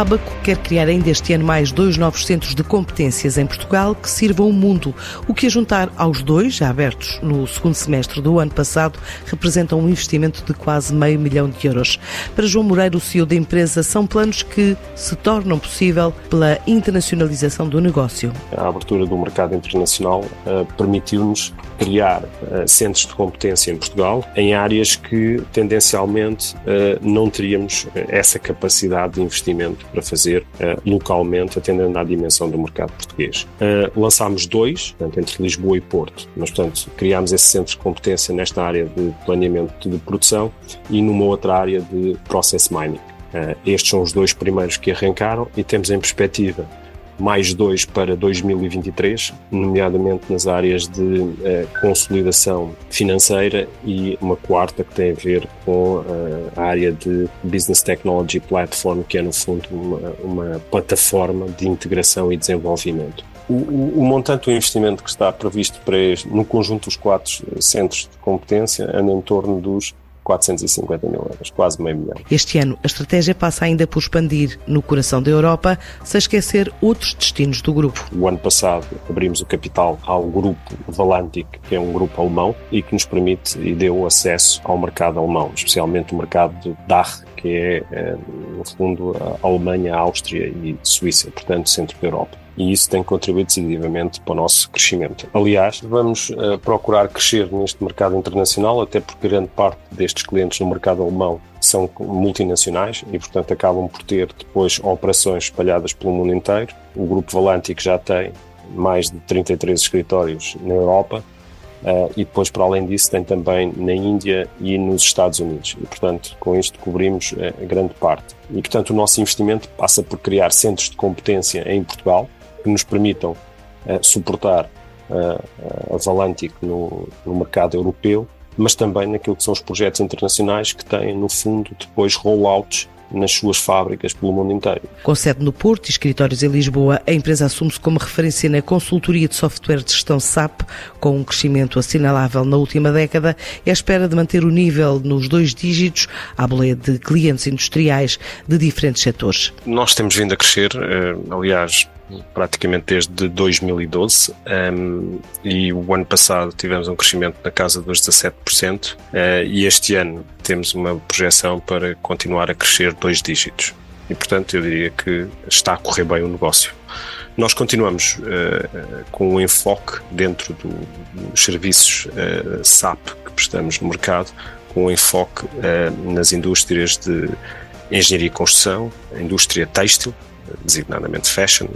A Abaco quer criar ainda este ano mais dois novos centros de competências em Portugal que sirvam o mundo, o que a juntar aos dois, já abertos no segundo semestre do ano passado, representa um investimento de quase meio milhão de euros. Para João Moreira, o CEO da empresa, são planos que se tornam possível pela internacionalização do negócio. A abertura do mercado internacional uh, permitiu-nos criar uh, centros de competência em Portugal em áreas que tendencialmente uh, não teríamos essa capacidade de investimento para fazer uh, localmente, atendendo à dimensão do mercado português. Uh, lançámos dois, portanto, entre Lisboa e Porto, mas, portanto, criámos esse centro de competência nesta área de planeamento de produção e numa outra área de process mining. Uh, estes são os dois primeiros que arrancaram e temos em perspectiva mais dois para 2023, nomeadamente nas áreas de uh, consolidação financeira e uma quarta que tem a ver com uh, a área de Business Technology Platform, que é no fundo uma, uma plataforma de integração e desenvolvimento. O, o, o, montante do investimento que está previsto para este, no conjunto dos quatro centros de competência anda em torno dos 450 mil euros, quase meio milhão. Este ano, a estratégia passa ainda por expandir no coração da Europa, sem esquecer outros destinos do grupo. O ano passado abrimos o capital ao grupo Valantic, que é um grupo alemão e que nos permite e deu acesso ao mercado alemão, especialmente o mercado do DACH, que é, eh, no fundo, a Alemanha, a Áustria e Suíça, portanto, centro da Europa e isso tem contribuído decisivamente para o nosso crescimento. Aliás, vamos uh, procurar crescer neste mercado internacional, até porque grande parte destes clientes no mercado alemão são multinacionais e, portanto, acabam por ter depois operações espalhadas pelo mundo inteiro. O Grupo Valantic já tem mais de 33 escritórios na Europa Uh, e depois, para além disso, tem também na Índia e nos Estados Unidos. E, portanto, com isto cobrimos uh, grande parte. E, portanto, o nosso investimento passa por criar centros de competência em Portugal, que nos permitam uh, suportar uh, a Valantic no, no mercado europeu, mas também naquilo que são os projetos internacionais que têm, no fundo, depois rollouts nas suas fábricas pelo mundo inteiro. Com sede no Porto e escritórios em Lisboa, a empresa assume-se como referência na consultoria de software de gestão SAP, com um crescimento assinalável na última década e à espera de manter o nível nos dois dígitos à boleia de clientes industriais de diferentes setores. Nós temos vindo a crescer, eh, aliás, praticamente desde 2012 um, e o ano passado tivemos um crescimento na casa dos 17% uh, e este ano temos uma projeção para continuar a crescer dois dígitos e portanto eu diria que está a correr bem o negócio. Nós continuamos uh, com um enfoque dentro do, dos serviços uh, SAP que prestamos no mercado, com um enfoque nas indústrias de engenharia e construção, indústria têxtil, designadamente fashion,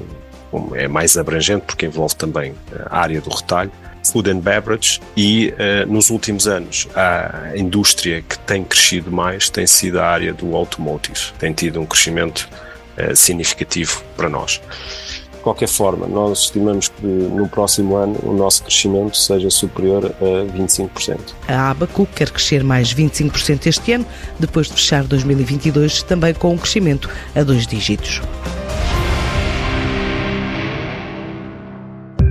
é mais abrangente porque envolve também a área do retalho, food and beverage e uh, nos últimos anos a indústria que tem crescido mais tem sido a área do automotive, tem tido um crescimento uh, significativo para nós. De qualquer forma, nós estimamos que no próximo ano o nosso crescimento seja superior a 25%. A Abaco quer crescer mais 25% este ano, depois de fechar 2022 também com um crescimento a dois dígitos.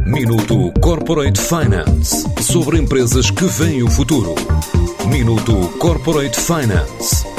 Minuto Corporate Finance sobre empresas que veem o futuro. Minuto Corporate Finance